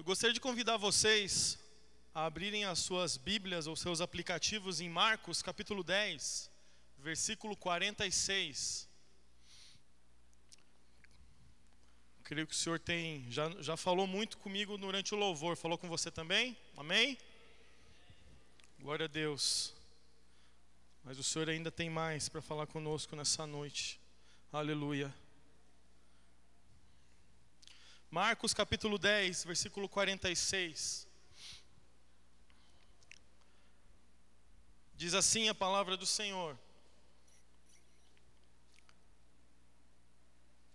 Eu gostaria de convidar vocês a abrirem as suas Bíblias ou seus aplicativos em Marcos, capítulo 10, versículo 46. Creio que o Senhor tem já, já falou muito comigo durante o louvor. Falou com você também? Amém? Glória a Deus. Mas o Senhor ainda tem mais para falar conosco nessa noite. Aleluia. Marcos capítulo 10, versículo 46. Diz assim a palavra do Senhor.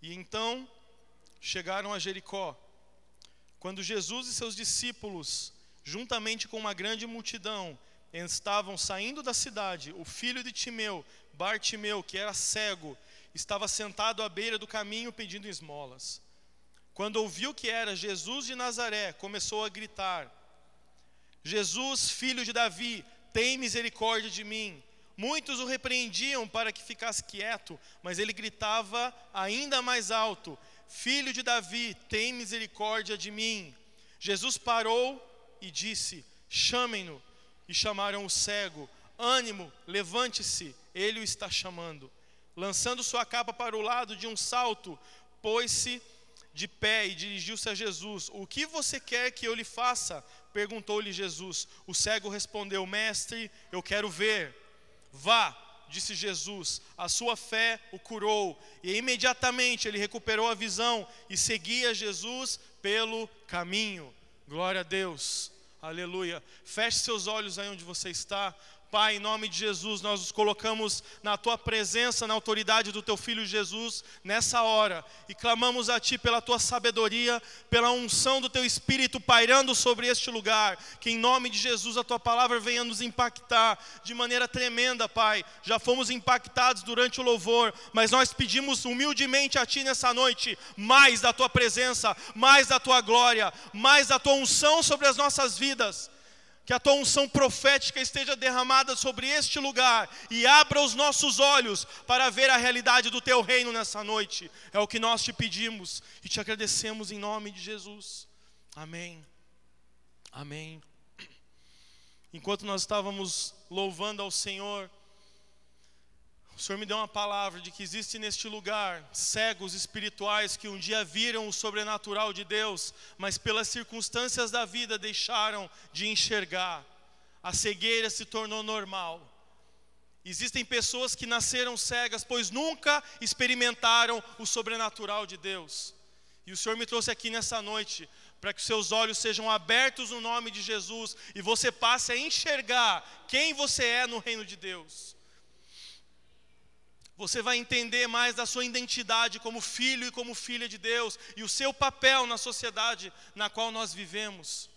E então chegaram a Jericó. Quando Jesus e seus discípulos, juntamente com uma grande multidão, estavam saindo da cidade, o filho de Timeu, Bartimeu, que era cego, estava sentado à beira do caminho pedindo esmolas. Quando ouviu que era Jesus de Nazaré, começou a gritar: Jesus, filho de Davi, tem misericórdia de mim. Muitos o repreendiam para que ficasse quieto, mas ele gritava ainda mais alto: Filho de Davi, tem misericórdia de mim. Jesus parou e disse: Chamem-no. E chamaram o cego: Ânimo, levante-se, ele o está chamando. Lançando sua capa para o lado de um salto, pôs-se de pé e dirigiu-se a Jesus. O que você quer que eu lhe faça? Perguntou-lhe Jesus. O cego respondeu: Mestre, eu quero ver. Vá, disse Jesus, a sua fé o curou. E imediatamente ele recuperou a visão e seguia Jesus pelo caminho. Glória a Deus. Aleluia. Feche seus olhos aí onde você está. Pai, em nome de Jesus, nós nos colocamos na tua presença, na autoridade do teu filho Jesus, nessa hora, e clamamos a ti pela tua sabedoria, pela unção do teu espírito pairando sobre este lugar, que em nome de Jesus a tua palavra venha nos impactar de maneira tremenda, Pai. Já fomos impactados durante o louvor, mas nós pedimos humildemente a ti nessa noite mais da tua presença, mais da tua glória, mais da tua unção sobre as nossas vidas que a tua unção profética esteja derramada sobre este lugar e abra os nossos olhos para ver a realidade do teu reino nessa noite. É o que nós te pedimos e te agradecemos em nome de Jesus. Amém. Amém. Enquanto nós estávamos louvando ao Senhor, o Senhor me deu uma palavra de que existe neste lugar cegos espirituais que um dia viram o sobrenatural de Deus, mas pelas circunstâncias da vida deixaram de enxergar. A cegueira se tornou normal. Existem pessoas que nasceram cegas, pois nunca experimentaram o sobrenatural de Deus. E o Senhor me trouxe aqui nessa noite para que seus olhos sejam abertos no nome de Jesus e você passe a enxergar quem você é no reino de Deus você vai entender mais da sua identidade como filho e como filha de Deus e o seu papel na sociedade na qual nós vivemos.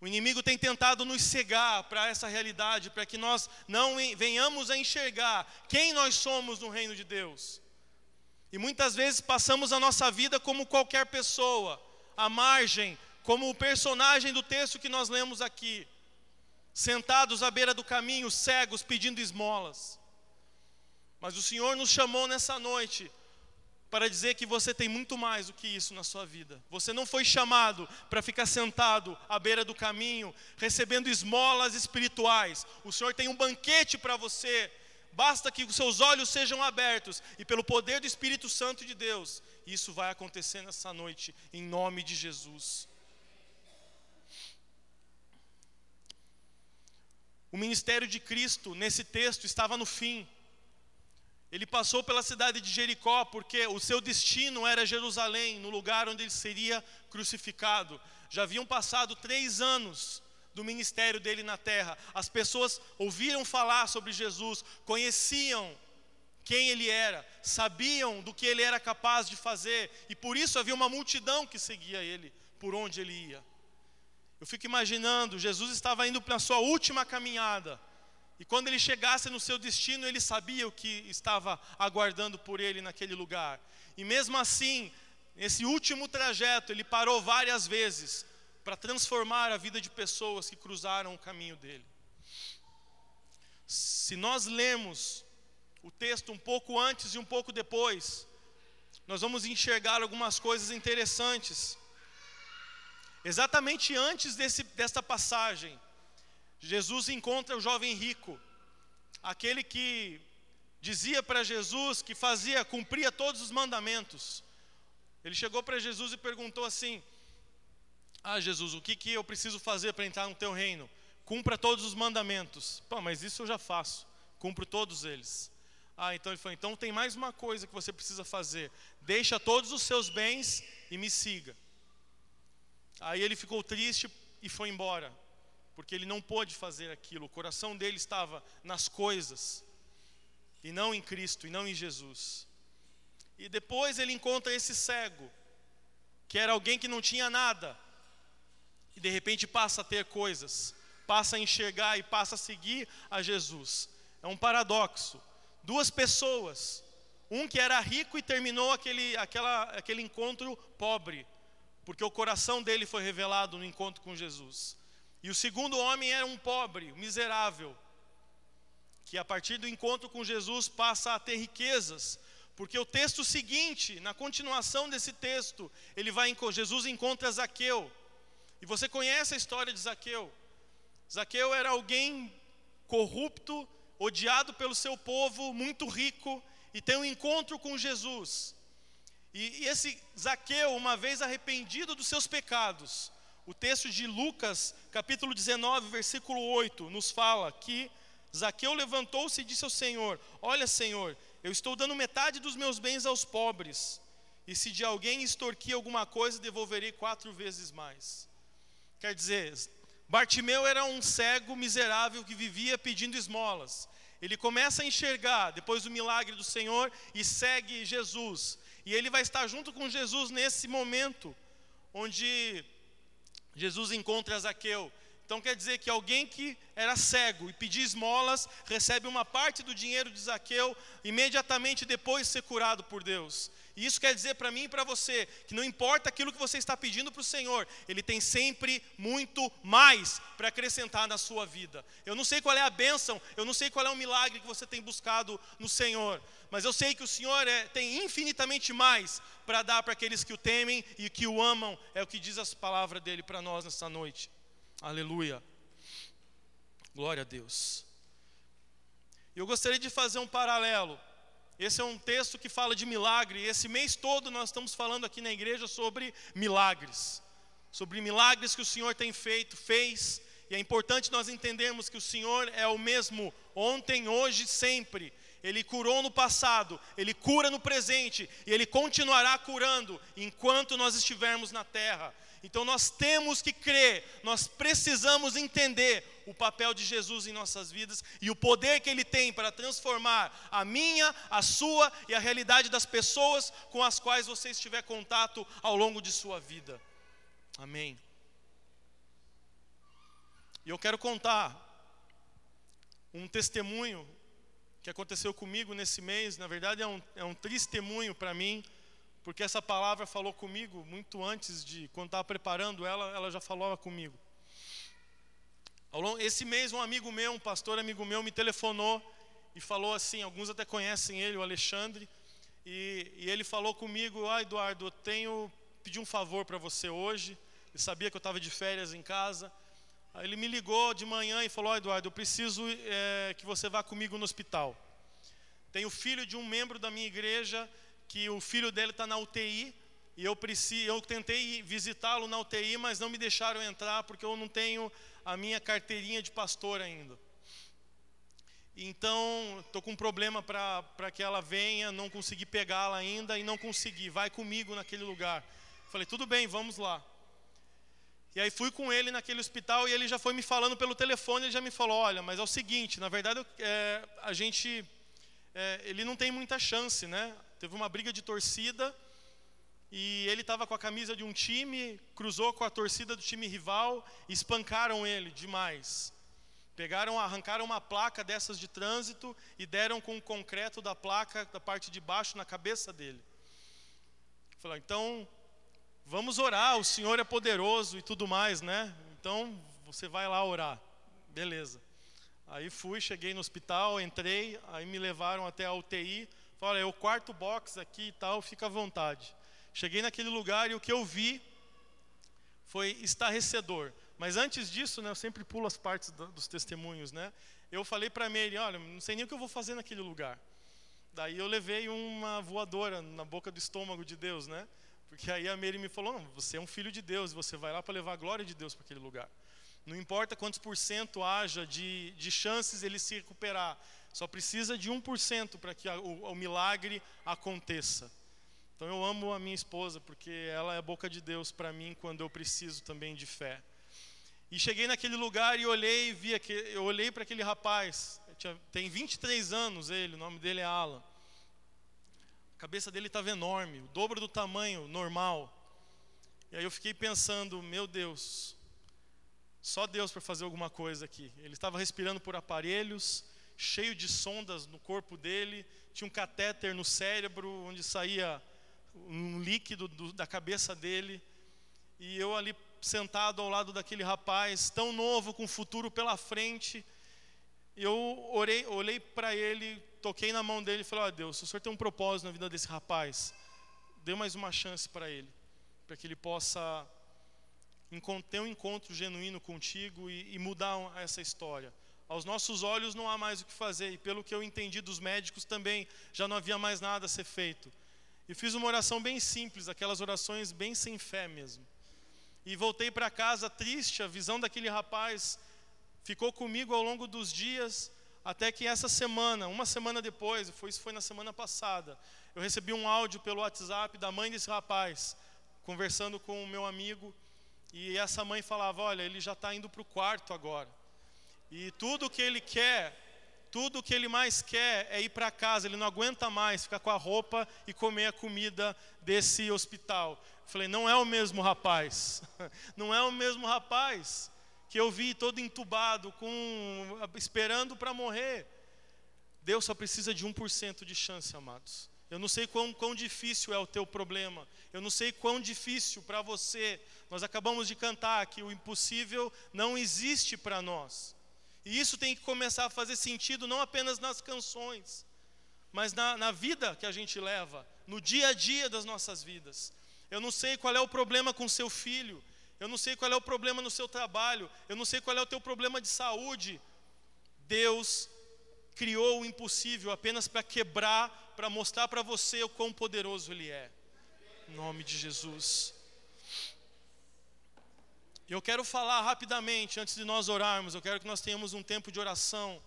O inimigo tem tentado nos cegar para essa realidade, para que nós não venhamos a enxergar quem nós somos no reino de Deus. E muitas vezes passamos a nossa vida como qualquer pessoa, à margem, como o personagem do texto que nós lemos aqui, sentados à beira do caminho, cegos, pedindo esmolas. Mas o Senhor nos chamou nessa noite para dizer que você tem muito mais do que isso na sua vida. Você não foi chamado para ficar sentado à beira do caminho, recebendo esmolas espirituais. O Senhor tem um banquete para você. Basta que os seus olhos sejam abertos e pelo poder do Espírito Santo de Deus, isso vai acontecer nessa noite em nome de Jesus. O ministério de Cristo nesse texto estava no fim. Ele passou pela cidade de Jericó porque o seu destino era Jerusalém, no lugar onde ele seria crucificado. Já haviam passado três anos do ministério dele na terra. As pessoas ouviram falar sobre Jesus, conheciam quem ele era, sabiam do que ele era capaz de fazer, e por isso havia uma multidão que seguia ele por onde ele ia. Eu fico imaginando, Jesus estava indo para a sua última caminhada. E quando ele chegasse no seu destino, ele sabia o que estava aguardando por ele naquele lugar. E mesmo assim, nesse último trajeto, ele parou várias vezes para transformar a vida de pessoas que cruzaram o caminho dele. Se nós lemos o texto um pouco antes e um pouco depois, nós vamos enxergar algumas coisas interessantes. Exatamente antes desse, desta passagem, Jesus encontra o jovem rico, aquele que dizia para Jesus que fazia, cumpria todos os mandamentos. Ele chegou para Jesus e perguntou assim: Ah, Jesus, o que, que eu preciso fazer para entrar no teu reino? Cumpra todos os mandamentos. Pô, mas isso eu já faço, cumpro todos eles. Ah, então ele falou: então tem mais uma coisa que você precisa fazer. Deixa todos os seus bens e me siga. Aí ele ficou triste e foi embora, porque ele não pôde fazer aquilo. O coração dele estava nas coisas e não em Cristo e não em Jesus. E depois ele encontra esse cego, que era alguém que não tinha nada, e de repente passa a ter coisas, passa a enxergar e passa a seguir a Jesus. É um paradoxo duas pessoas. Um que era rico e terminou aquele, aquela, aquele encontro pobre, porque o coração dele foi revelado no encontro com Jesus. E o segundo homem era um pobre, miserável, que a partir do encontro com Jesus passa a ter riquezas, porque o texto seguinte, na continuação desse texto, ele vai Jesus encontra Zaqueu. E você conhece a história de Zaqueu? Zaqueu era alguém corrupto, odiado pelo seu povo, muito rico, e tem um encontro com Jesus. E, e esse Zaqueu, uma vez arrependido dos seus pecados, o texto de Lucas, capítulo 19, versículo 8, nos fala que Zaqueu levantou-se e disse ao Senhor: Olha, Senhor, eu estou dando metade dos meus bens aos pobres, e se de alguém extorquir alguma coisa, devolverei quatro vezes mais. Quer dizer, Bartimeu era um cego miserável que vivia pedindo esmolas. Ele começa a enxergar depois do milagre do Senhor e segue Jesus. E ele vai estar junto com Jesus nesse momento onde Jesus encontra Zaqueu. Então quer dizer que alguém que era cego e pedia esmolas, recebe uma parte do dinheiro de Zaqueu, imediatamente depois ser curado por Deus. E isso quer dizer para mim e para você que não importa aquilo que você está pedindo para o Senhor, Ele tem sempre muito mais para acrescentar na sua vida. Eu não sei qual é a bênção, eu não sei qual é o milagre que você tem buscado no Senhor, mas eu sei que o Senhor é, tem infinitamente mais para dar para aqueles que o temem e que o amam, é o que diz as palavras dele para nós nessa noite. Aleluia. Glória a Deus. Eu gostaria de fazer um paralelo esse é um texto que fala de milagre. Esse mês todo nós estamos falando aqui na igreja sobre milagres. Sobre milagres que o Senhor tem feito, fez. E é importante nós entendermos que o Senhor é o mesmo ontem, hoje, sempre. Ele curou no passado, ele cura no presente e ele continuará curando enquanto nós estivermos na terra. Então nós temos que crer, nós precisamos entender o papel de Jesus em nossas vidas e o poder que ele tem para transformar a minha, a sua e a realidade das pessoas com as quais você estiver contato ao longo de sua vida. Amém. E eu quero contar um testemunho que aconteceu comigo nesse mês, na verdade é um, é um testemunho para mim porque essa palavra falou comigo muito antes de, quando estava preparando ela, ela já falava comigo. Esse mês, um amigo meu, um pastor amigo meu, me telefonou e falou assim: alguns até conhecem ele, o Alexandre, e, e ele falou comigo: Ah, Eduardo, eu tenho pedir um favor para você hoje. Ele sabia que eu estava de férias em casa. Aí ele me ligou de manhã e falou: oh, Eduardo, eu preciso é, que você vá comigo no hospital. Tem o filho de um membro da minha igreja que o filho dele está na UTI e eu preciso, eu tentei visitá-lo na UTI, mas não me deixaram entrar porque eu não tenho a minha carteirinha de pastor ainda. Então, estou com um problema para que ela venha, não consegui pegá-la ainda e não consegui. Vai comigo naquele lugar. Falei, tudo bem, vamos lá. E aí fui com ele naquele hospital e ele já foi me falando pelo telefone, ele já me falou, olha, mas é o seguinte, na verdade é, a gente, é, ele não tem muita chance, né? Teve uma briga de torcida e ele estava com a camisa de um time, cruzou com a torcida do time rival espancaram ele demais. Pegaram, arrancaram uma placa dessas de trânsito e deram com o concreto da placa da parte de baixo na cabeça dele. Falou, então vamos orar, o Senhor é poderoso e tudo mais, né? Então você vai lá orar. Beleza. Aí fui, cheguei no hospital, entrei, aí me levaram até a UTI. Falaram, é o quarto box aqui e tal, fica à vontade. Cheguei naquele lugar e o que eu vi foi estarrecedor. Mas antes disso, né, eu sempre pulo as partes do, dos testemunhos, né? Eu falei para Mary, olha, não sei nem o que eu vou fazer naquele lugar. Daí eu levei uma voadora na boca do estômago de Deus, né? Porque aí a Mary me falou, não, você é um filho de Deus, você vai lá para levar a glória de Deus para aquele lugar. Não importa quantos por cento haja de, de chances ele se recuperar, só precisa de 1% para que a, o, o milagre aconteça. Então eu amo a minha esposa porque ela é a boca de Deus para mim quando eu preciso também de fé. E cheguei naquele lugar e olhei, vi aquele, eu olhei para aquele rapaz, tinha, tem 23 anos ele, o nome dele é Alan. A cabeça dele estava enorme, o dobro do tamanho normal. E aí eu fiquei pensando, meu Deus, só Deus para fazer alguma coisa aqui. Ele estava respirando por aparelhos, cheio de sondas no corpo dele, tinha um catéter no cérebro onde saía um líquido do, da cabeça dele, e eu ali sentado ao lado daquele rapaz, tão novo, com futuro pela frente, eu orei, olhei para ele, toquei na mão dele e falei: Ó oh, Deus, o Senhor tem um propósito na vida desse rapaz, dê mais uma chance para ele, para que ele possa ter um encontro genuíno contigo e, e mudar essa história. Aos nossos olhos não há mais o que fazer, e pelo que eu entendi dos médicos também, já não havia mais nada a ser feito. E fiz uma oração bem simples, aquelas orações bem sem fé mesmo. E voltei para casa triste, a visão daquele rapaz ficou comigo ao longo dos dias, até que essa semana, uma semana depois, foi, isso foi na semana passada, eu recebi um áudio pelo WhatsApp da mãe desse rapaz, conversando com o meu amigo, e essa mãe falava: Olha, ele já está indo para o quarto agora, e tudo que ele quer tudo o que ele mais quer é ir para casa, ele não aguenta mais ficar com a roupa e comer a comida desse hospital. Eu falei, não é o mesmo rapaz, não é o mesmo rapaz que eu vi todo entubado, com, esperando para morrer. Deus só precisa de 1% de chance, amados. Eu não sei quão, quão difícil é o teu problema, eu não sei quão difícil para você. Nós acabamos de cantar que o impossível não existe para nós. E isso tem que começar a fazer sentido não apenas nas canções, mas na, na vida que a gente leva, no dia a dia das nossas vidas. Eu não sei qual é o problema com seu filho, eu não sei qual é o problema no seu trabalho, eu não sei qual é o teu problema de saúde. Deus criou o impossível apenas para quebrar, para mostrar para você o quão poderoso Ele é. Em nome de Jesus. Eu quero falar rapidamente, antes de nós orarmos, eu quero que nós tenhamos um tempo de oração.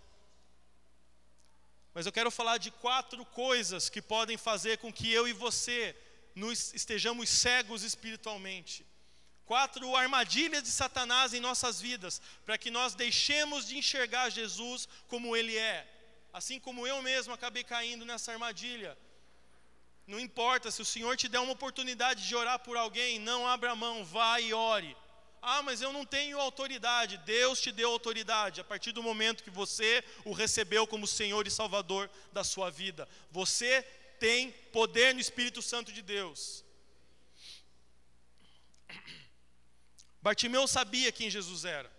Mas eu quero falar de quatro coisas que podem fazer com que eu e você nos estejamos cegos espiritualmente. Quatro armadilhas de Satanás em nossas vidas, para que nós deixemos de enxergar Jesus como Ele é. Assim como eu mesmo acabei caindo nessa armadilha. Não importa se o Senhor te der uma oportunidade de orar por alguém, não abra mão, vá e ore. Ah, mas eu não tenho autoridade. Deus te deu autoridade a partir do momento que você o recebeu como Senhor e Salvador da sua vida. Você tem poder no Espírito Santo de Deus. Bartimeu sabia quem Jesus era.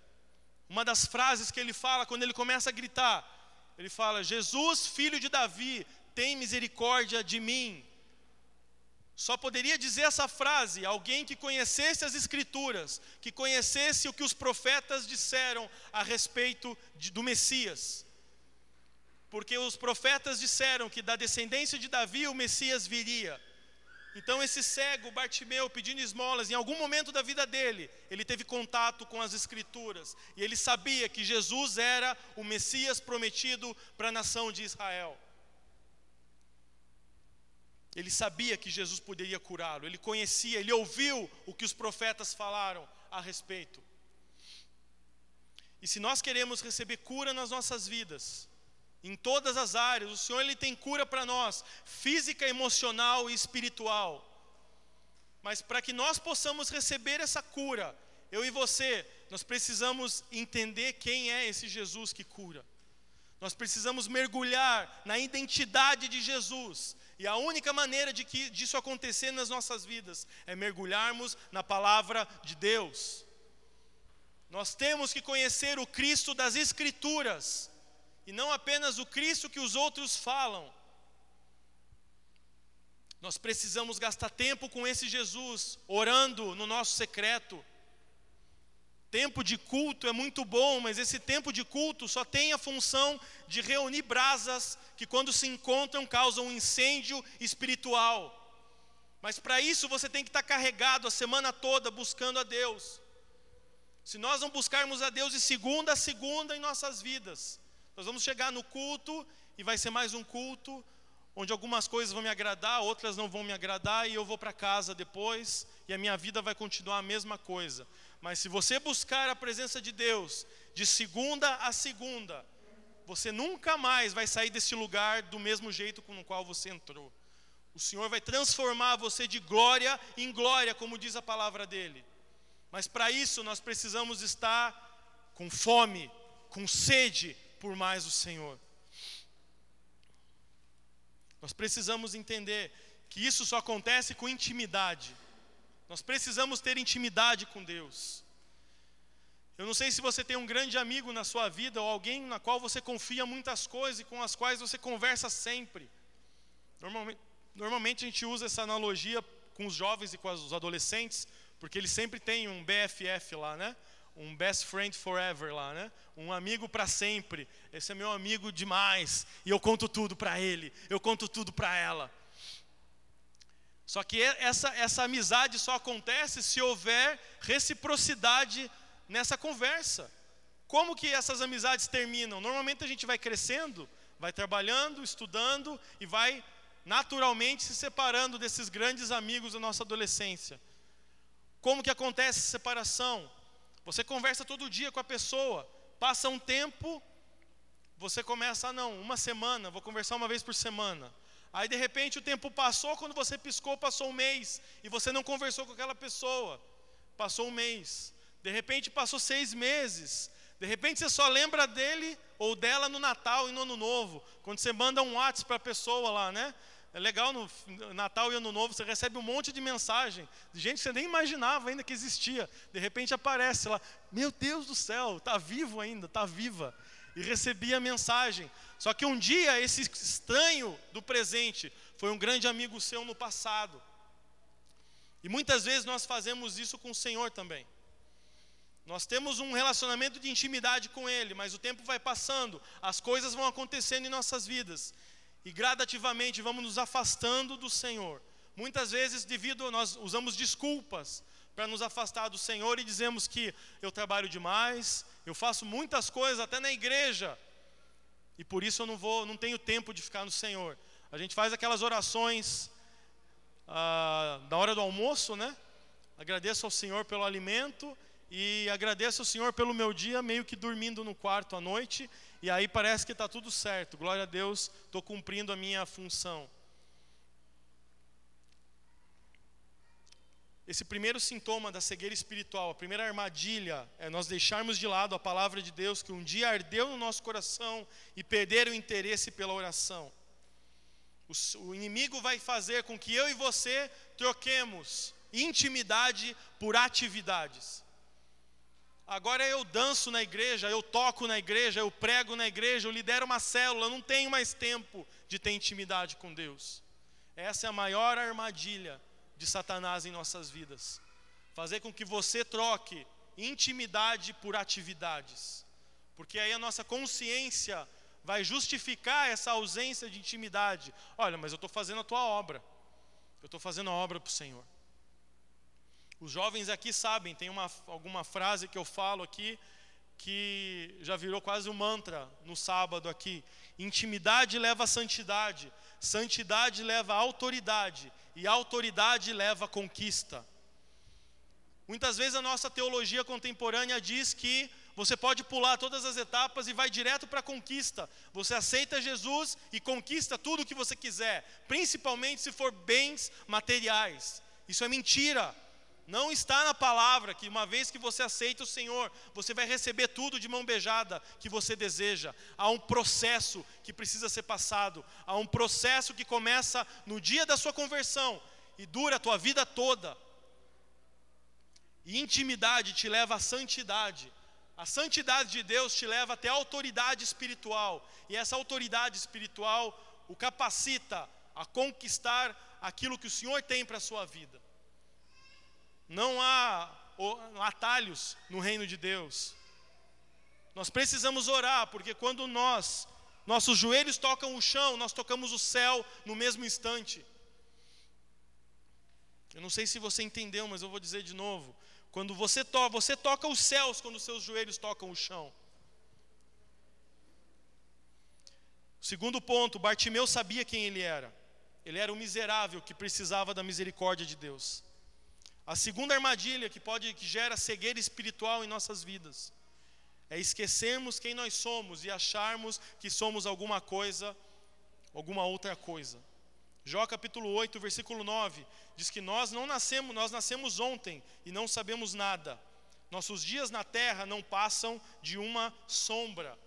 Uma das frases que ele fala quando ele começa a gritar, ele fala: Jesus, filho de Davi, tem misericórdia de mim. Só poderia dizer essa frase alguém que conhecesse as Escrituras, que conhecesse o que os profetas disseram a respeito de, do Messias. Porque os profetas disseram que da descendência de Davi o Messias viria. Então, esse cego, Bartimeu, pedindo esmolas, em algum momento da vida dele, ele teve contato com as Escrituras. E ele sabia que Jesus era o Messias prometido para a nação de Israel. Ele sabia que Jesus poderia curá-lo, ele conhecia, ele ouviu o que os profetas falaram a respeito. E se nós queremos receber cura nas nossas vidas, em todas as áreas, o Senhor ele tem cura para nós, física, emocional e espiritual. Mas para que nós possamos receber essa cura, eu e você, nós precisamos entender quem é esse Jesus que cura. Nós precisamos mergulhar na identidade de Jesus e a única maneira de que disso acontecer nas nossas vidas é mergulharmos na palavra de Deus. Nós temos que conhecer o Cristo das Escrituras e não apenas o Cristo que os outros falam. Nós precisamos gastar tempo com esse Jesus, orando no nosso secreto, tempo de culto é muito bom, mas esse tempo de culto só tem a função de reunir brasas que, quando se encontram, causam um incêndio espiritual. Mas para isso você tem que estar carregado a semana toda buscando a Deus. Se nós não buscarmos a Deus de segunda a segunda em nossas vidas, nós vamos chegar no culto e vai ser mais um culto onde algumas coisas vão me agradar, outras não vão me agradar e eu vou para casa depois e a minha vida vai continuar a mesma coisa. Mas se você buscar a presença de Deus de segunda a segunda, você nunca mais vai sair desse lugar do mesmo jeito com o qual você entrou. O Senhor vai transformar você de glória em glória, como diz a palavra dele. Mas para isso nós precisamos estar com fome, com sede por mais o Senhor. Nós precisamos entender que isso só acontece com intimidade. Nós precisamos ter intimidade com Deus. Eu não sei se você tem um grande amigo na sua vida ou alguém na qual você confia muitas coisas e com as quais você conversa sempre. Normalmente, normalmente a gente usa essa analogia com os jovens e com os adolescentes, porque eles sempre têm um BFF lá, né? Um best friend forever lá, né? Um amigo para sempre. Esse é meu amigo demais e eu conto tudo para ele, eu conto tudo para ela. Só que essa, essa amizade só acontece se houver reciprocidade nessa conversa. Como que essas amizades terminam? Normalmente a gente vai crescendo, vai trabalhando, estudando e vai naturalmente se separando desses grandes amigos da nossa adolescência. Como que acontece essa separação? Você conversa todo dia com a pessoa, passa um tempo, você começa, ah não, uma semana, vou conversar uma vez por semana. Aí de repente o tempo passou, quando você piscou, passou um mês, e você não conversou com aquela pessoa. Passou um mês. De repente passou seis meses. De repente você só lembra dele ou dela no Natal e no Ano Novo. Quando você manda um WhatsApp para a pessoa lá, né? É legal no Natal e Ano Novo, você recebe um monte de mensagem de gente que você nem imaginava ainda que existia. De repente aparece lá, meu Deus do céu, está vivo ainda, está viva. E recebi a mensagem. Só que um dia esse estranho do presente foi um grande amigo seu no passado. E muitas vezes nós fazemos isso com o Senhor também. Nós temos um relacionamento de intimidade com Ele, mas o tempo vai passando, as coisas vão acontecendo em nossas vidas, e gradativamente vamos nos afastando do Senhor. Muitas vezes, devido nós usamos desculpas para nos afastar do Senhor e dizemos que eu trabalho demais, eu faço muitas coisas até na igreja, e por isso eu não vou, não tenho tempo de ficar no Senhor. A gente faz aquelas orações ah, da hora do almoço, né? Agradeço ao Senhor pelo alimento e agradeço ao Senhor pelo meu dia, meio que dormindo no quarto à noite, e aí parece que está tudo certo. Glória a Deus, estou cumprindo a minha função. Esse primeiro sintoma da cegueira espiritual, a primeira armadilha, é nós deixarmos de lado a palavra de Deus que um dia ardeu no nosso coração e perder o interesse pela oração. O, o inimigo vai fazer com que eu e você troquemos intimidade por atividades. Agora eu danço na igreja, eu toco na igreja, eu prego na igreja, eu lidero uma célula, não tenho mais tempo de ter intimidade com Deus. Essa é a maior armadilha de Satanás em nossas vidas. Fazer com que você troque intimidade por atividades. Porque aí a nossa consciência vai justificar essa ausência de intimidade. Olha, mas eu estou fazendo a tua obra. Eu estou fazendo a obra para o Senhor. Os jovens aqui sabem, tem uma, alguma frase que eu falo aqui que já virou quase um mantra no sábado aqui. Intimidade leva a santidade, santidade leva autoridade e autoridade leva conquista. Muitas vezes a nossa teologia contemporânea diz que você pode pular todas as etapas e vai direto para a conquista. Você aceita Jesus e conquista tudo o que você quiser, principalmente se for bens materiais. Isso é mentira. Não está na palavra que uma vez que você aceita o Senhor, você vai receber tudo de mão beijada que você deseja. Há um processo que precisa ser passado, há um processo que começa no dia da sua conversão e dura a tua vida toda. E intimidade te leva à santidade. A santidade de Deus te leva até a autoridade espiritual, e essa autoridade espiritual o capacita a conquistar aquilo que o Senhor tem para a sua vida. Não há atalhos no reino de Deus. Nós precisamos orar, porque quando nós, nossos joelhos tocam o chão, nós tocamos o céu no mesmo instante. Eu não sei se você entendeu, mas eu vou dizer de novo. Quando você toca, você toca os céus quando seus joelhos tocam o chão. Segundo ponto, Bartimeu sabia quem ele era. Ele era um miserável que precisava da misericórdia de Deus. A segunda armadilha que pode que gera cegueira espiritual em nossas vidas é esquecermos quem nós somos e acharmos que somos alguma coisa, alguma outra coisa. Jó capítulo 8, versículo 9, diz que nós não nascemos, nós nascemos ontem e não sabemos nada. Nossos dias na terra não passam de uma sombra.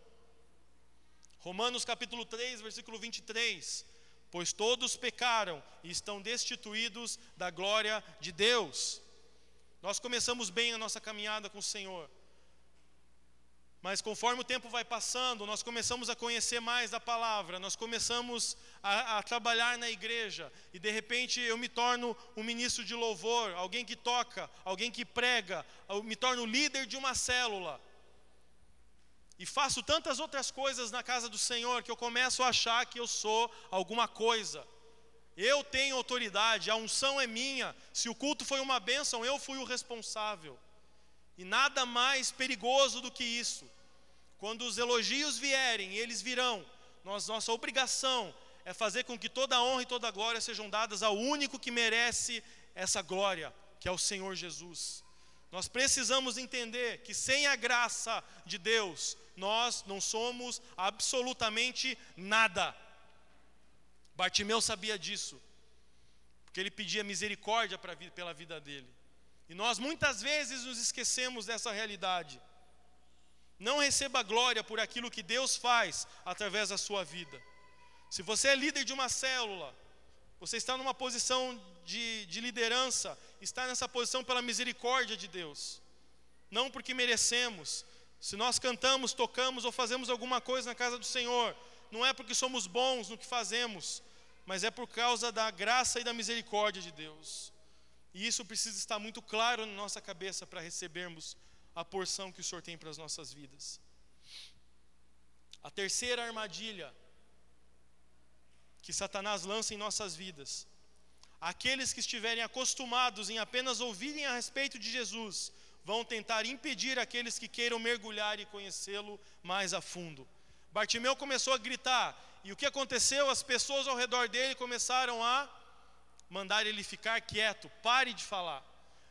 Romanos capítulo 3, versículo 23, pois todos pecaram e estão destituídos da glória de Deus. Nós começamos bem a nossa caminhada com o Senhor. Mas conforme o tempo vai passando, nós começamos a conhecer mais da palavra, nós começamos a, a, trabalhar na igreja, e de repente eu me torno um ministro de louvor, alguém que toca, alguém que prega, eu me torno líder de uma célula. E faço tantas outras coisas na casa do Senhor que eu começo a achar que eu sou alguma coisa. Eu tenho autoridade, a unção é minha. Se o culto foi uma bênção, eu fui o responsável. E nada mais perigoso do que isso. Quando os elogios vierem, eles virão, nós, nossa obrigação é fazer com que toda a honra e toda a glória sejam dadas ao único que merece essa glória, que é o Senhor Jesus. Nós precisamos entender que sem a graça de Deus, nós não somos absolutamente nada. Bartimeu sabia disso, porque ele pedia misericórdia pra, pela vida dele. E nós muitas vezes nos esquecemos dessa realidade. Não receba glória por aquilo que Deus faz através da sua vida. Se você é líder de uma célula, você está numa posição de, de liderança, está nessa posição pela misericórdia de Deus, não porque merecemos. Se nós cantamos, tocamos ou fazemos alguma coisa na casa do Senhor, não é porque somos bons no que fazemos, mas é por causa da graça e da misericórdia de Deus. E isso precisa estar muito claro na nossa cabeça para recebermos a porção que o Senhor tem para as nossas vidas. A terceira armadilha que Satanás lança em nossas vidas. Aqueles que estiverem acostumados em apenas ouvirem a respeito de Jesus, vão tentar impedir aqueles que queiram mergulhar e conhecê-lo mais a fundo. Bartimeu começou a gritar, e o que aconteceu? As pessoas ao redor dele começaram a mandar ele ficar quieto, pare de falar.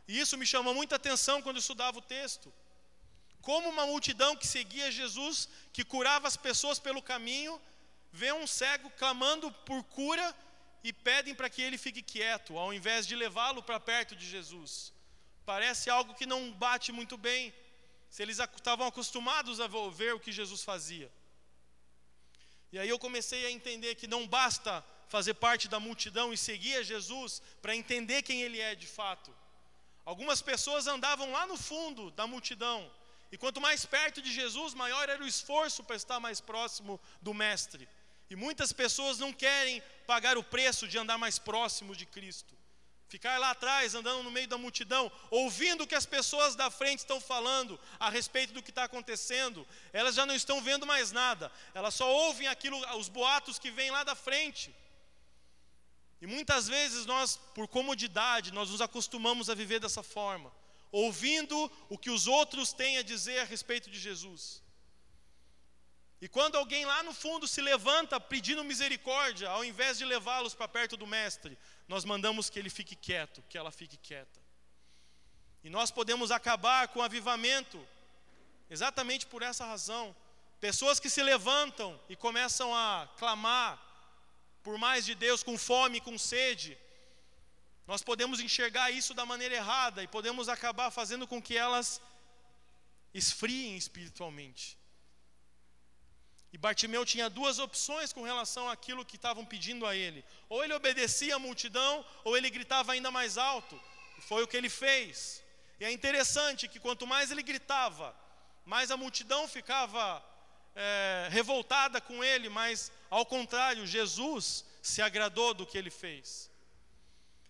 E isso me chamou muita atenção quando eu estudava o texto. Como uma multidão que seguia Jesus, que curava as pessoas pelo caminho, vê um cego clamando por cura e pedem para que ele fique quieto, ao invés de levá-lo para perto de Jesus. Parece algo que não bate muito bem, se eles estavam acostumados a ver o que Jesus fazia. E aí eu comecei a entender que não basta fazer parte da multidão e seguir a Jesus para entender quem ele é de fato. Algumas pessoas andavam lá no fundo da multidão, e quanto mais perto de Jesus, maior era o esforço para estar mais próximo do Mestre. E muitas pessoas não querem pagar o preço de andar mais próximo de Cristo. Ficar lá atrás, andando no meio da multidão, ouvindo o que as pessoas da frente estão falando a respeito do que está acontecendo, elas já não estão vendo mais nada, elas só ouvem aquilo, os boatos que vêm lá da frente. E muitas vezes nós, por comodidade, nós nos acostumamos a viver dessa forma, ouvindo o que os outros têm a dizer a respeito de Jesus. E quando alguém lá no fundo se levanta pedindo misericórdia, ao invés de levá-los para perto do mestre, nós mandamos que ele fique quieto, que ela fique quieta. E nós podemos acabar com o avivamento exatamente por essa razão. Pessoas que se levantam e começam a clamar por mais de Deus, com fome, com sede, nós podemos enxergar isso da maneira errada e podemos acabar fazendo com que elas esfriem espiritualmente. E Bartimeu tinha duas opções com relação àquilo que estavam pedindo a ele: ou ele obedecia a multidão, ou ele gritava ainda mais alto. E foi o que ele fez. E é interessante que quanto mais ele gritava, mais a multidão ficava é, revoltada com ele, mas ao contrário, Jesus se agradou do que ele fez.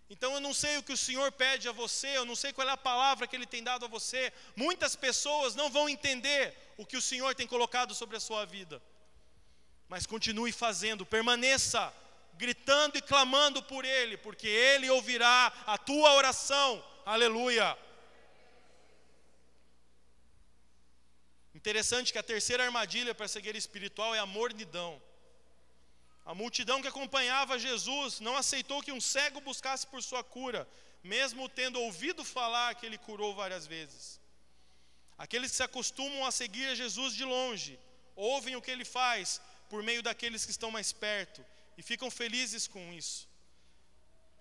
Então eu não sei o que o Senhor pede a você, eu não sei qual é a palavra que Ele tem dado a você. Muitas pessoas não vão entender o que o Senhor tem colocado sobre a sua vida. Mas continue fazendo, permaneça gritando e clamando por Ele, porque Ele ouvirá a tua oração. Aleluia. Interessante que a terceira armadilha para a cegueira espiritual é a mornidão. A multidão que acompanhava Jesus não aceitou que um cego buscasse por sua cura, mesmo tendo ouvido falar que ele curou várias vezes. Aqueles que se acostumam a seguir Jesus de longe, ouvem o que ele faz por meio daqueles que estão mais perto e ficam felizes com isso,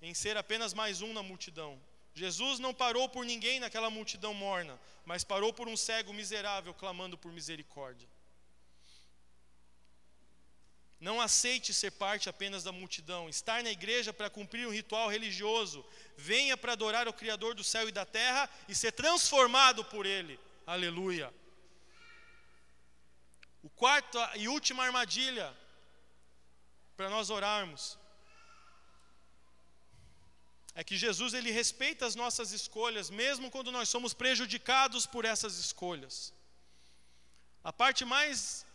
em ser apenas mais um na multidão. Jesus não parou por ninguém naquela multidão morna, mas parou por um cego miserável clamando por misericórdia. Não aceite ser parte apenas da multidão. Estar na igreja para cumprir um ritual religioso. Venha para adorar o Criador do céu e da terra e ser transformado por Ele. Aleluia. O quarto e última armadilha para nós orarmos é que Jesus ele respeita as nossas escolhas, mesmo quando nós somos prejudicados por essas escolhas. A parte mais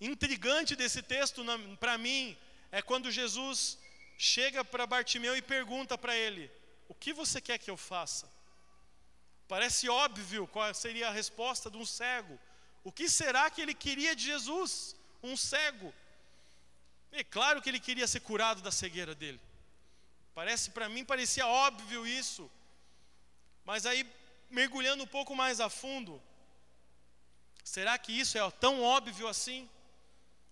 intrigante desse texto para mim é quando Jesus chega para Bartimeu e pergunta para ele: O que você quer que eu faça? Parece óbvio qual seria a resposta de um cego. O que será que ele queria de Jesus? Um cego. É claro que ele queria ser curado da cegueira dele. Parece para mim parecia óbvio isso. Mas aí mergulhando um pouco mais a fundo, será que isso é tão óbvio assim?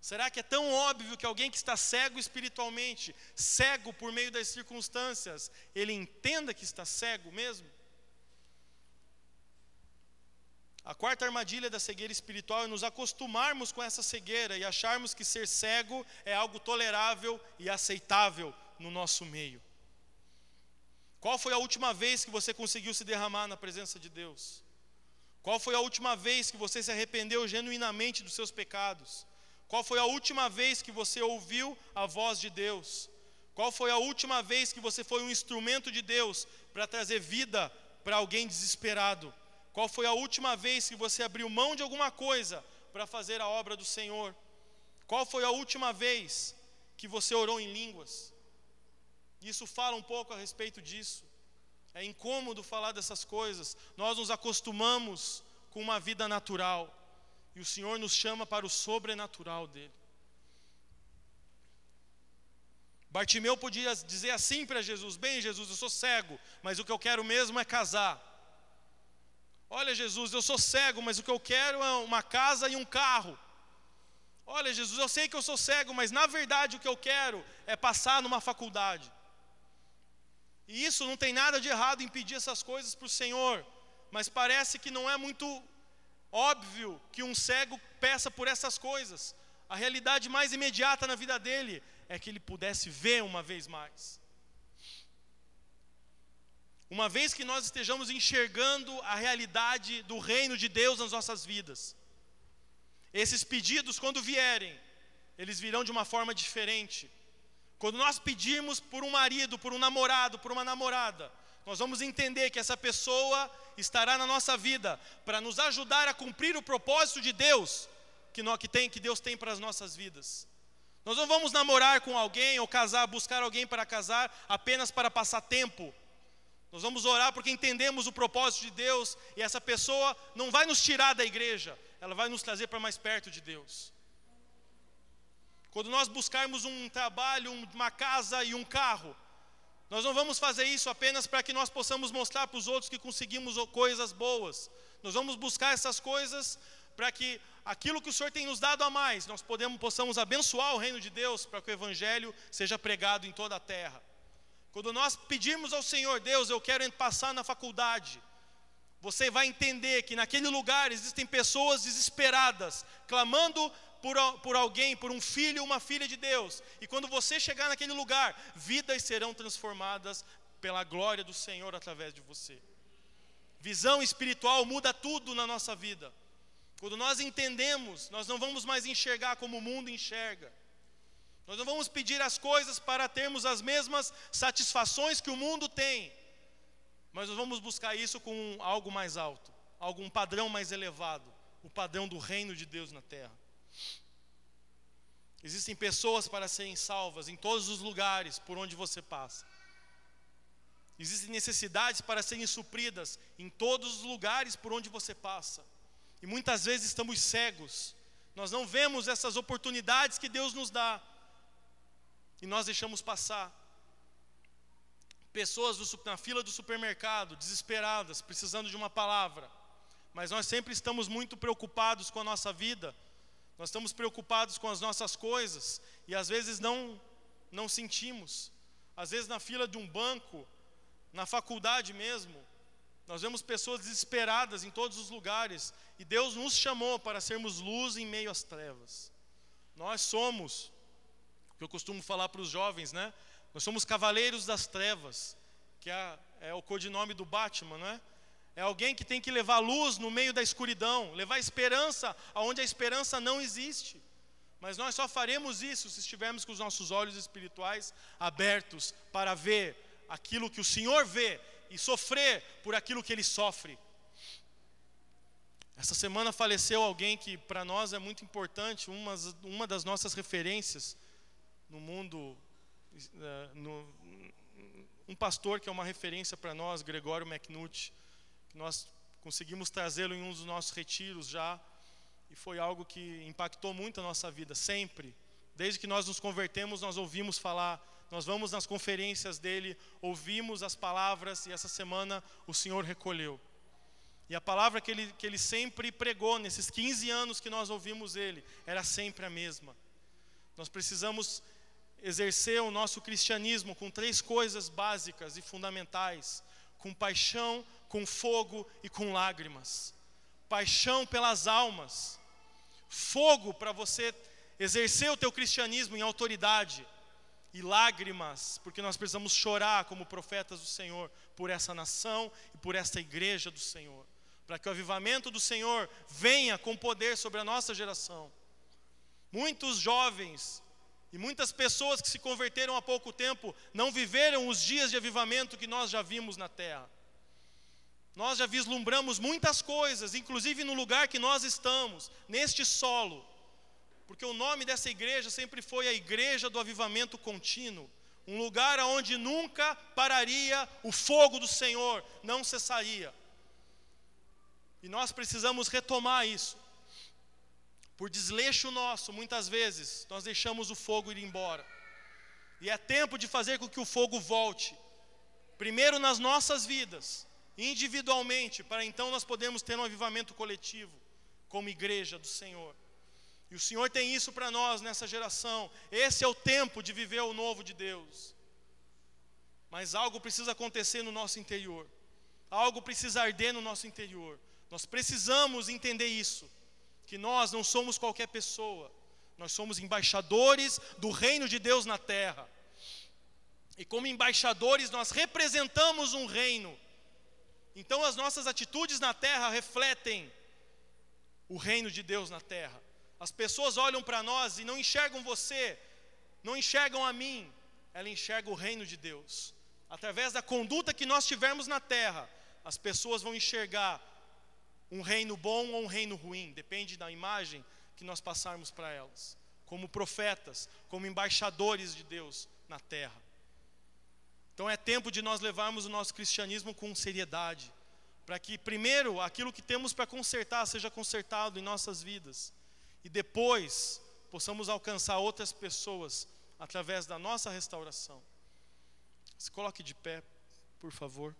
Será que é tão óbvio que alguém que está cego espiritualmente, cego por meio das circunstâncias, ele entenda que está cego mesmo? A quarta armadilha da cegueira espiritual é nos acostumarmos com essa cegueira e acharmos que ser cego é algo tolerável e aceitável no nosso meio. Qual foi a última vez que você conseguiu se derramar na presença de Deus? Qual foi a última vez que você se arrependeu genuinamente dos seus pecados? Qual foi a última vez que você ouviu a voz de Deus? Qual foi a última vez que você foi um instrumento de Deus para trazer vida para alguém desesperado? Qual foi a última vez que você abriu mão de alguma coisa para fazer a obra do Senhor? Qual foi a última vez que você orou em línguas? Isso fala um pouco a respeito disso. É incômodo falar dessas coisas. Nós nos acostumamos com uma vida natural. E o Senhor nos chama para o sobrenatural dele. Bartimeu podia dizer assim para Jesus: Bem, Jesus, eu sou cego, mas o que eu quero mesmo é casar. Olha, Jesus, eu sou cego, mas o que eu quero é uma casa e um carro. Olha, Jesus, eu sei que eu sou cego, mas na verdade o que eu quero é passar numa faculdade. E isso não tem nada de errado em pedir essas coisas para o Senhor, mas parece que não é muito óbvio que um cego peça por essas coisas. A realidade mais imediata na vida dele é que ele pudesse ver uma vez mais. Uma vez que nós estejamos enxergando a realidade do reino de Deus nas nossas vidas, esses pedidos, quando vierem, eles virão de uma forma diferente. Quando nós pedirmos por um marido, por um namorado, por uma namorada, nós vamos entender que essa pessoa estará na nossa vida para nos ajudar a cumprir o propósito de Deus que, nós, que, tem, que Deus tem para as nossas vidas. Nós não vamos namorar com alguém ou casar, buscar alguém para casar apenas para passar tempo. Nós vamos orar porque entendemos o propósito de Deus e essa pessoa não vai nos tirar da igreja, ela vai nos trazer para mais perto de Deus. Quando nós buscarmos um trabalho, uma casa e um carro, nós não vamos fazer isso apenas para que nós possamos mostrar para os outros que conseguimos coisas boas. Nós vamos buscar essas coisas para que aquilo que o Senhor tem nos dado a mais, nós podemos, possamos abençoar o reino de Deus para que o Evangelho seja pregado em toda a terra. Quando nós pedirmos ao Senhor, Deus, eu quero passar na faculdade, você vai entender que naquele lugar existem pessoas desesperadas, clamando por, por alguém, por um filho ou uma filha de Deus. E quando você chegar naquele lugar, vidas serão transformadas pela glória do Senhor através de você. Visão espiritual muda tudo na nossa vida. Quando nós entendemos, nós não vamos mais enxergar como o mundo enxerga. Nós não vamos pedir as coisas para termos as mesmas satisfações que o mundo tem, mas nós vamos buscar isso com algo mais alto, algum padrão mais elevado, o padrão do reino de Deus na terra. Existem pessoas para serem salvas em todos os lugares por onde você passa. Existem necessidades para serem supridas em todos os lugares por onde você passa. E muitas vezes estamos cegos. Nós não vemos essas oportunidades que Deus nos dá. E nós deixamos passar. Pessoas do, na fila do supermercado, desesperadas, precisando de uma palavra. Mas nós sempre estamos muito preocupados com a nossa vida. Nós estamos preocupados com as nossas coisas e às vezes não não sentimos. Às vezes na fila de um banco, na faculdade mesmo, nós vemos pessoas desesperadas em todos os lugares e Deus nos chamou para sermos luz em meio às trevas. Nós somos, que eu costumo falar para os jovens, né? Nós somos cavaleiros das trevas, que é, é o codinome do Batman, não é? É alguém que tem que levar luz no meio da escuridão, levar esperança aonde a esperança não existe. Mas nós só faremos isso se estivermos com os nossos olhos espirituais abertos para ver aquilo que o Senhor vê e sofrer por aquilo que ele sofre. Essa semana faleceu alguém que para nós é muito importante, uma, uma das nossas referências no mundo, eh, no, um pastor que é uma referência para nós, Gregório McNutt, nós conseguimos trazê-lo em um dos nossos retiros já, e foi algo que impactou muito a nossa vida, sempre. Desde que nós nos convertemos, nós ouvimos falar nós vamos nas conferências dele, ouvimos as palavras e essa semana o Senhor recolheu. E a palavra que ele, que ele sempre pregou nesses 15 anos que nós ouvimos ele era sempre a mesma. Nós precisamos exercer o nosso cristianismo com três coisas básicas e fundamentais: com paixão, com fogo e com lágrimas. Paixão pelas almas, fogo para você exercer o teu cristianismo em autoridade e lágrimas, porque nós precisamos chorar como profetas do Senhor por essa nação e por esta igreja do Senhor, para que o avivamento do Senhor venha com poder sobre a nossa geração. Muitos jovens e muitas pessoas que se converteram há pouco tempo não viveram os dias de avivamento que nós já vimos na terra. Nós já vislumbramos muitas coisas, inclusive no lugar que nós estamos, neste solo porque o nome dessa igreja sempre foi a Igreja do Avivamento Contínuo um lugar onde nunca pararia o fogo do Senhor, não cessaria. E nós precisamos retomar isso. Por desleixo nosso, muitas vezes, nós deixamos o fogo ir embora. E é tempo de fazer com que o fogo volte. Primeiro nas nossas vidas, individualmente, para então nós podemos ter um avivamento coletivo, como igreja do Senhor. E o Senhor tem isso para nós nessa geração. Esse é o tempo de viver o novo de Deus. Mas algo precisa acontecer no nosso interior. Algo precisa arder no nosso interior. Nós precisamos entender isso. Que nós não somos qualquer pessoa. Nós somos embaixadores do reino de Deus na terra. E como embaixadores, nós representamos um reino. Então as nossas atitudes na terra refletem o reino de Deus na terra. As pessoas olham para nós e não enxergam você, não enxergam a mim, ela enxerga o reino de Deus. Através da conduta que nós tivermos na terra, as pessoas vão enxergar um reino bom ou um reino ruim, depende da imagem que nós passarmos para elas, como profetas, como embaixadores de Deus na terra. Então é tempo de nós levarmos o nosso cristianismo com seriedade, para que primeiro aquilo que temos para consertar seja consertado em nossas vidas e depois possamos alcançar outras pessoas através da nossa restauração. Se coloque de pé, por favor.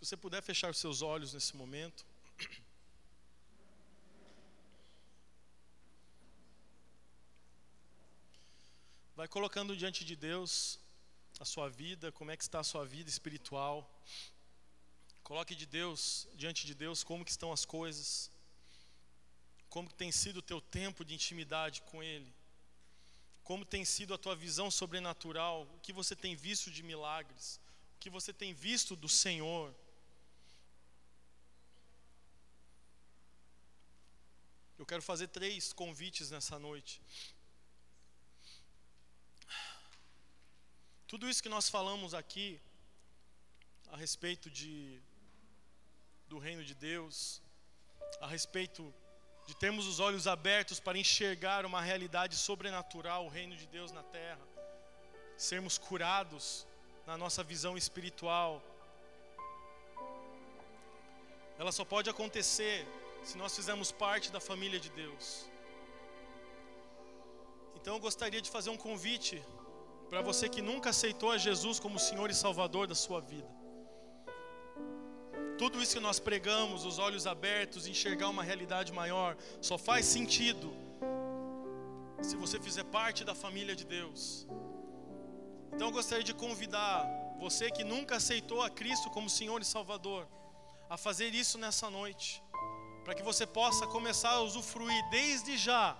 Se você puder fechar os seus olhos nesse momento. Vai colocando diante de Deus a sua vida, como é que está a sua vida espiritual. Coloque de Deus, diante de Deus, como que estão as coisas. Como tem sido o teu tempo de intimidade com Ele. Como tem sido a tua visão sobrenatural, o que você tem visto de milagres, o que você tem visto do Senhor. Eu quero fazer três convites nessa noite. Tudo isso que nós falamos aqui a respeito de do reino de Deus, a respeito de termos os olhos abertos para enxergar uma realidade sobrenatural, o reino de Deus na terra, sermos curados na nossa visão espiritual. Ela só pode acontecer se nós fizermos parte da família de Deus. Então eu gostaria de fazer um convite para você que nunca aceitou a Jesus como Senhor e Salvador da sua vida. Tudo isso que nós pregamos, os olhos abertos, enxergar uma realidade maior, só faz sentido se você fizer parte da família de Deus. Então eu gostaria de convidar você que nunca aceitou a Cristo como Senhor e Salvador, a fazer isso nessa noite, para que você possa começar a usufruir desde já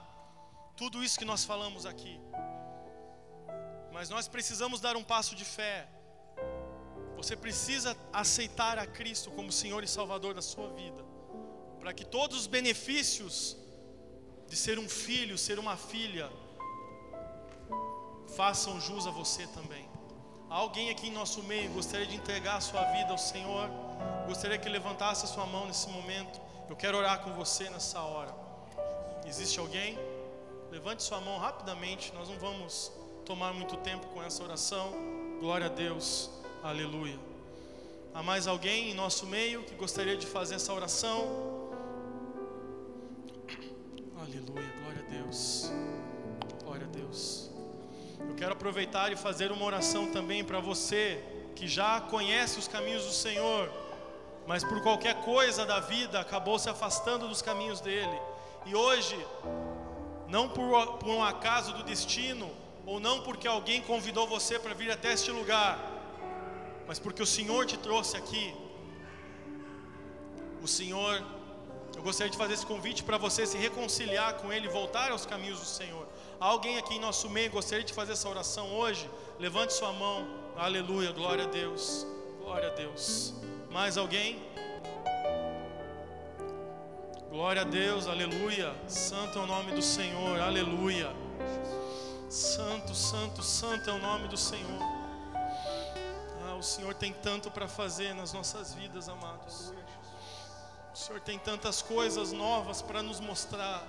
tudo isso que nós falamos aqui. Mas nós precisamos dar um passo de fé você precisa aceitar a Cristo como Senhor e Salvador da sua vida, para que todos os benefícios de ser um filho, ser uma filha, façam jus a você também. alguém aqui em nosso meio gostaria de entregar a sua vida ao Senhor? Gostaria que levantasse a sua mão nesse momento. Eu quero orar com você nessa hora. Existe alguém? Levante sua mão rapidamente. Nós não vamos tomar muito tempo com essa oração. Glória a Deus. Aleluia. Há mais alguém em nosso meio que gostaria de fazer essa oração? Aleluia, glória a Deus. Glória a Deus. Eu quero aproveitar e fazer uma oração também para você que já conhece os caminhos do Senhor, mas por qualquer coisa da vida acabou se afastando dos caminhos dele. E hoje, não por, por um acaso do destino, ou não porque alguém convidou você para vir até este lugar, mas porque o Senhor te trouxe aqui. O Senhor, eu gostaria de fazer esse convite para você se reconciliar com Ele, voltar aos caminhos do Senhor. Alguém aqui em nosso meio gostaria de fazer essa oração hoje? Levante sua mão. Aleluia, glória a Deus. Glória a Deus. Mais alguém? Glória a Deus, aleluia. Santo é o nome do Senhor, aleluia. Santo, santo, santo é o nome do Senhor o Senhor tem tanto para fazer nas nossas vidas, amados. O Senhor tem tantas coisas novas para nos mostrar.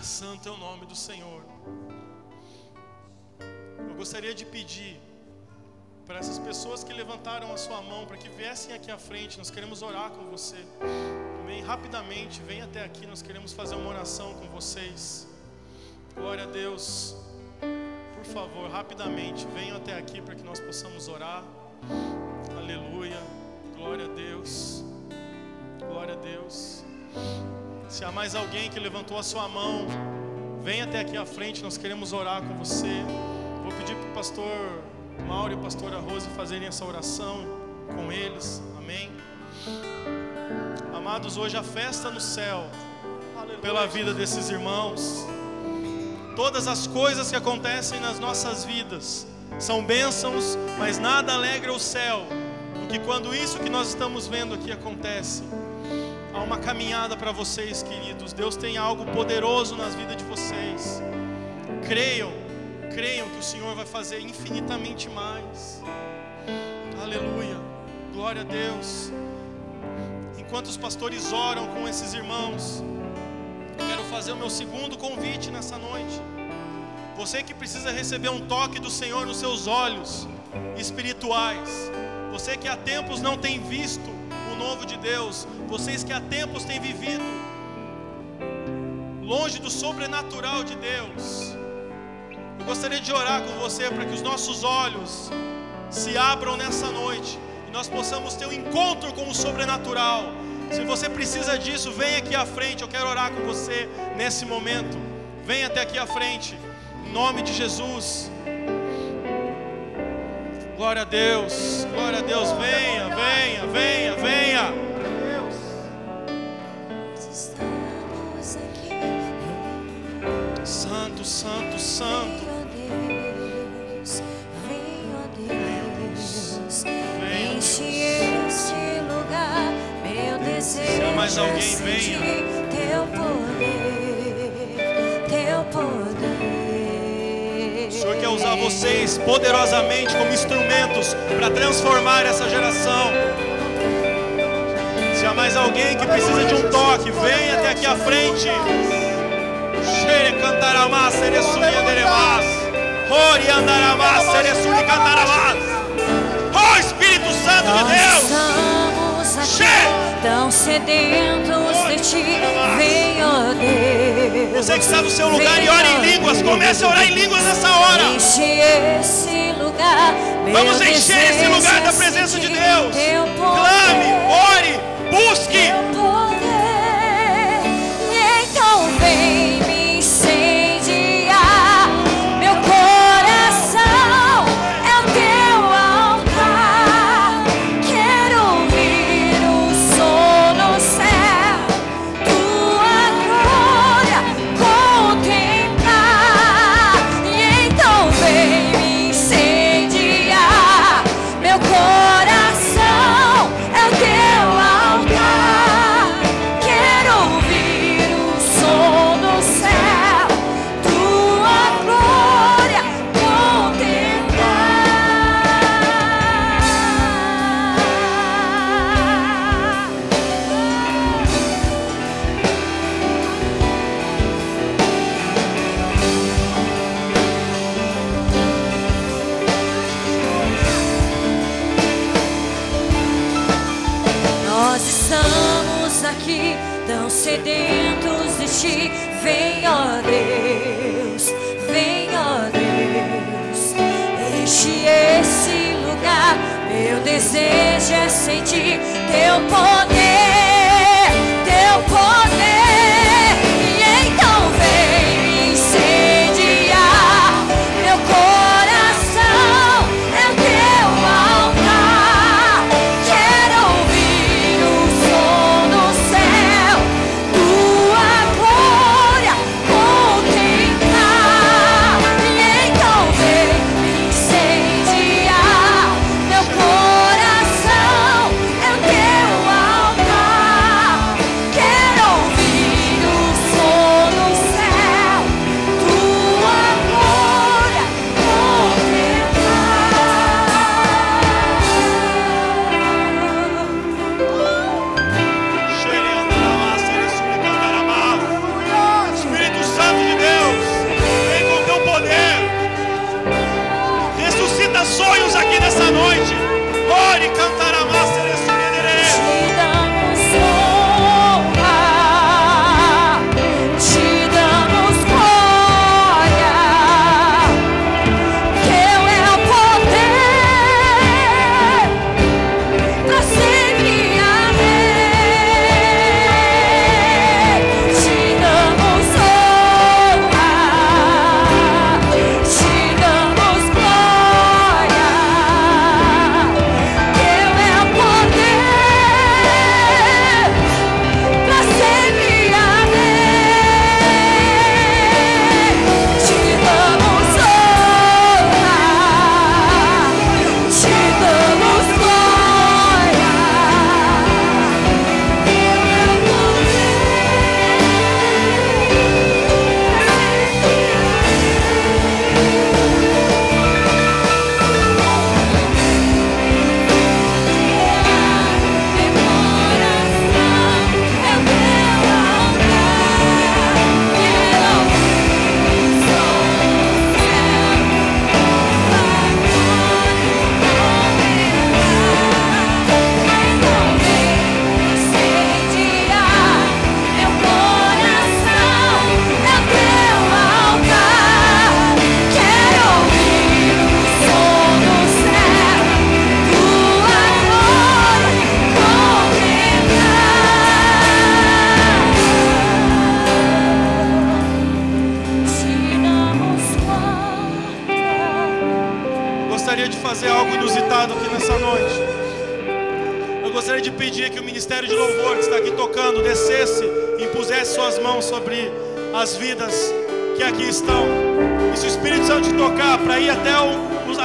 Santo é o nome do Senhor. Eu gostaria de pedir para essas pessoas que levantaram a sua mão para que viessem aqui à frente. Nós queremos orar com você. Amém. Rapidamente, vem até aqui. Nós queremos fazer uma oração com vocês. Glória a Deus por favor, rapidamente, venham até aqui para que nós possamos orar. Aleluia. Glória a Deus. Glória a Deus. Se há mais alguém que levantou a sua mão, venha até aqui à frente, nós queremos orar com você. Vou pedir para o pastor Mauro e a pastora Rose fazerem essa oração com eles. Amém. Amados, hoje a festa no céu pela vida desses irmãos. Todas as coisas que acontecem nas nossas vidas são bênçãos, mas nada alegra o céu do que quando isso que nós estamos vendo aqui acontece. Há uma caminhada para vocês, queridos. Deus tem algo poderoso nas vidas de vocês. Creiam, creiam que o Senhor vai fazer infinitamente mais. Aleluia. Glória a Deus. Enquanto os pastores oram com esses irmãos, eu quero fazer o meu segundo convite nessa noite. Você que precisa receber um toque do Senhor nos seus olhos espirituais. Você que há tempos não tem visto o novo de Deus. Vocês que há tempos têm vivido longe do sobrenatural de Deus. Gostaria de orar com você para que os nossos olhos se abram nessa noite e nós possamos ter um encontro com o sobrenatural se você precisa disso, vem aqui à frente. Eu quero orar com você nesse momento. Vem até aqui à frente. Em nome de Jesus. Glória a Deus. Glória a Deus. Venha, venha, venha, venha. Santo, santo, santo. mais alguém venha. Teu poder, teu poder. O Senhor quer usar vocês poderosamente como instrumentos para transformar essa geração. Se há mais alguém que precisa de um toque, venha até aqui à frente. Xere cantaramás, seresuni anderemás. Ori andaramás, seresuni cantaramás. Oh Espírito Santo de Deus! a tão sedentos de ti. Vem, ó Deus. Você que está no seu lugar e ora em línguas, comece a orar em línguas nessa hora. Enche esse lugar. Vamos encher esse lugar da presença de Deus. Clame, ore, busque.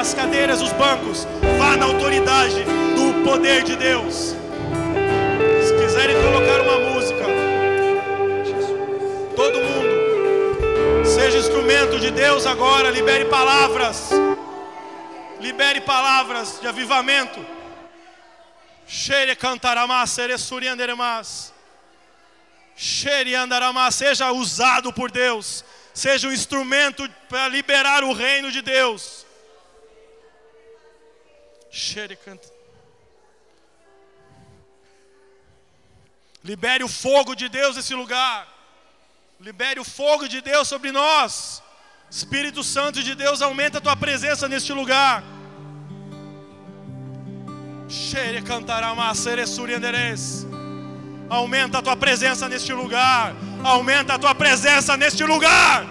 as cadeiras, os bancos. Vá na autoridade do poder de Deus. Se quiserem colocar uma música, todo mundo, seja instrumento de Deus agora. Libere palavras, libere palavras de avivamento. Cheire cantaramás. Cheire seja usado por Deus seja um instrumento para liberar o reino de Deus. Xere canta. Libere o fogo de Deus nesse lugar. Libere o fogo de Deus sobre nós. Espírito Santo de Deus, aumenta a tua presença neste lugar. Aumenta a tua presença neste lugar. Aumenta a tua presença neste lugar.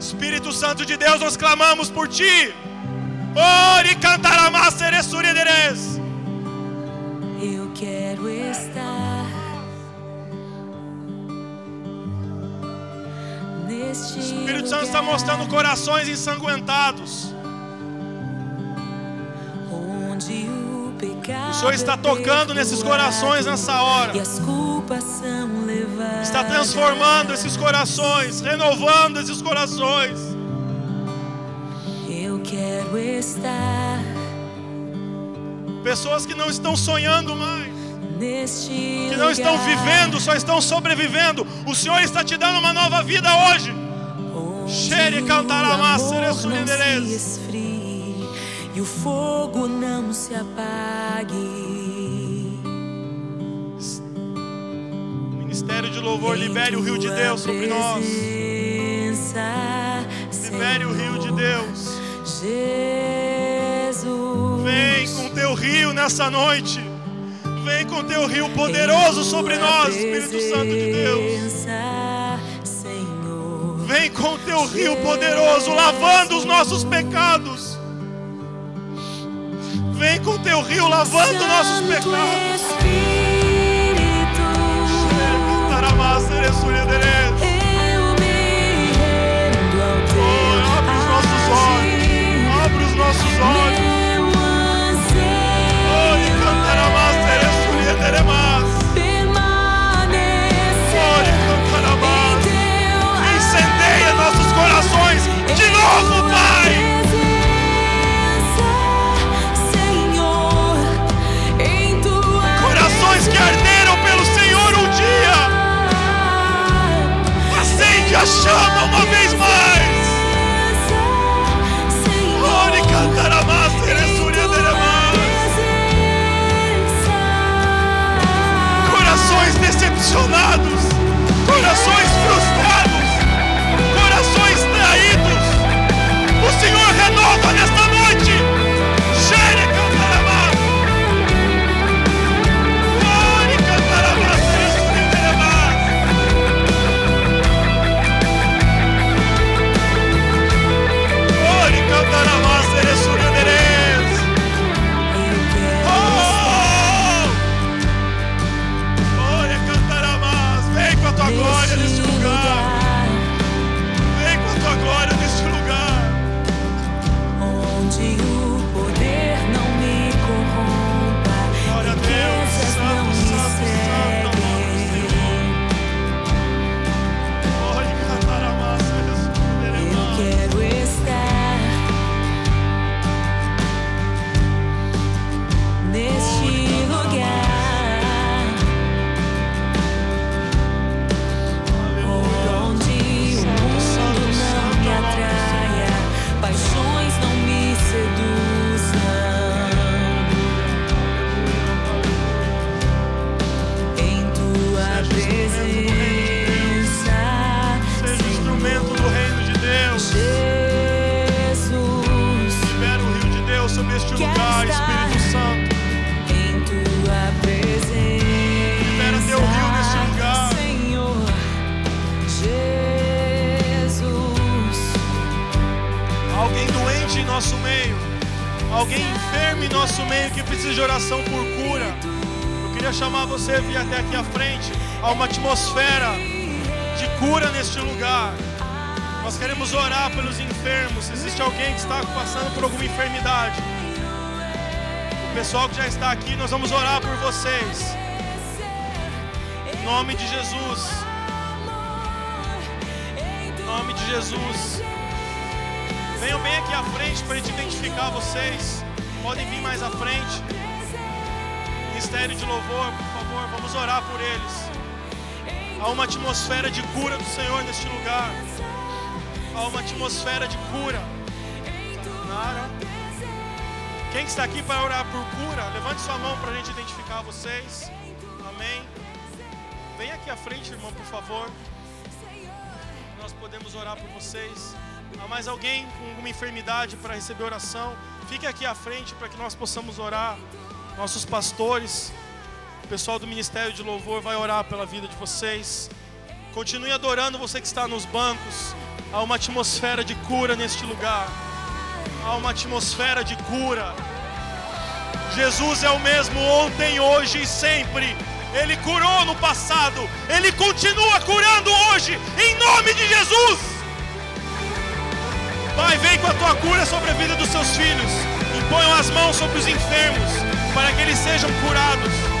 Espírito Santo de Deus, nós clamamos por ti. Ore cantarama, seresurianderes. Eu quero estar neste O Espírito Santo está mostrando corações ensanguentados. onde o pecado O Senhor está tocando nesses corações nessa hora. e as culpas são levadas. Está transformando esses corações, renovando esses corações. Quero estar Pessoas que não estão sonhando mais, neste que não estão vivendo, só estão sobrevivendo. O Senhor está te dando uma nova vida hoje. não se esfrie e o fogo não se apague. Ministério de louvor, libere o rio de Deus sobre nós. Libere o rio de Deus. Jesus. Vem com teu rio nessa noite. Vem com teu rio poderoso sobre nós, Espírito Santo de Deus. Vem com teu rio poderoso, lavando os nossos pecados. Vem com teu rio lavando nossos pecados. Espírito, nossos olhos. Meu anseio Ore, cantarama, seresuriederemas. permanecer Ore, cantarama. em teu Incendeia nossos corações de novo, Pai. Corações que arderam pelo Senhor um dia. Acende a chama uma queria chamar você a vir até aqui à frente. Há uma atmosfera de cura neste lugar. Nós queremos orar pelos enfermos. Se existe alguém que está passando por alguma enfermidade, o pessoal que já está aqui, nós vamos orar por vocês. Em nome de Jesus. Em nome de Jesus. Venham bem aqui à frente para a gente identificar vocês. Podem vir mais à frente. Ministério de louvor, por favor, vamos orar por eles. Há uma atmosfera de cura do Senhor neste lugar. Há uma atmosfera de cura. Nara. Quem está aqui para orar por cura, levante sua mão para a gente identificar vocês. Amém. Vem aqui à frente, irmão, por favor. Nós podemos orar por vocês. Há mais alguém com alguma enfermidade para receber oração? Fique aqui à frente para que nós possamos orar. Nossos pastores, o pessoal do Ministério de Louvor vai orar pela vida de vocês. Continue adorando você que está nos bancos. Há uma atmosfera de cura neste lugar. Há uma atmosfera de cura. Jesus é o mesmo ontem, hoje e sempre. Ele curou no passado, ele continua curando hoje, em nome de Jesus. Pai, vem com a tua cura sobre a vida dos seus filhos. Imponham as mãos sobre os enfermos, para que eles sejam curados.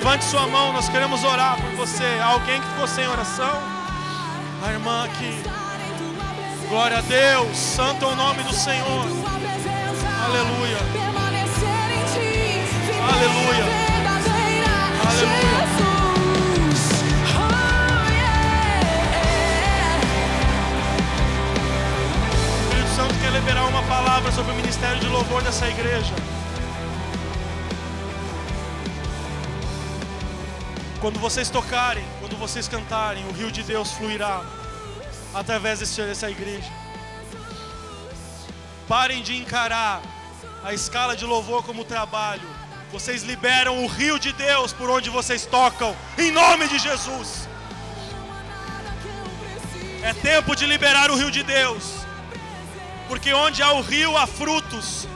Levante sua mão, nós queremos orar por você. Alguém que ficou sem oração? A irmã aqui. Glória a Deus, santo é o nome do Senhor. Quando vocês tocarem, quando vocês cantarem, o rio de Deus fluirá através dessa igreja. Parem de encarar a escala de louvor como trabalho. Vocês liberam o rio de Deus por onde vocês tocam, em nome de Jesus. É tempo de liberar o rio de Deus, porque onde há o rio há frutos,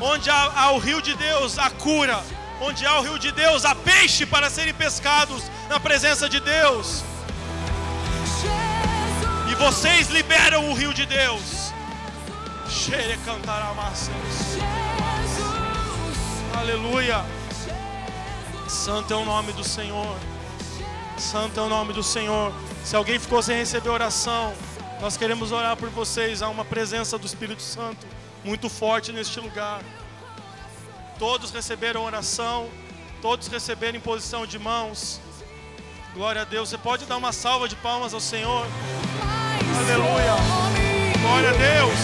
onde há, há o rio de Deus há cura, onde há o rio de Deus há peixe para serem pescados na presença de Deus. E vocês liberam o rio de Deus. Xere cantará Aleluia. Santo é o nome do Senhor. Santo é o nome do Senhor. Se alguém ficou sem receber oração, nós queremos orar por vocês. Há uma presença do Espírito Santo muito forte neste lugar. Todos receberam oração, todos receberam imposição de mãos. Glória a Deus. Você pode dar uma salva de palmas ao Senhor. Aleluia. Glória a Deus.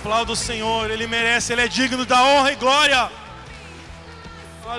Aplauda o Senhor, Ele merece, Ele é digno da honra e glória.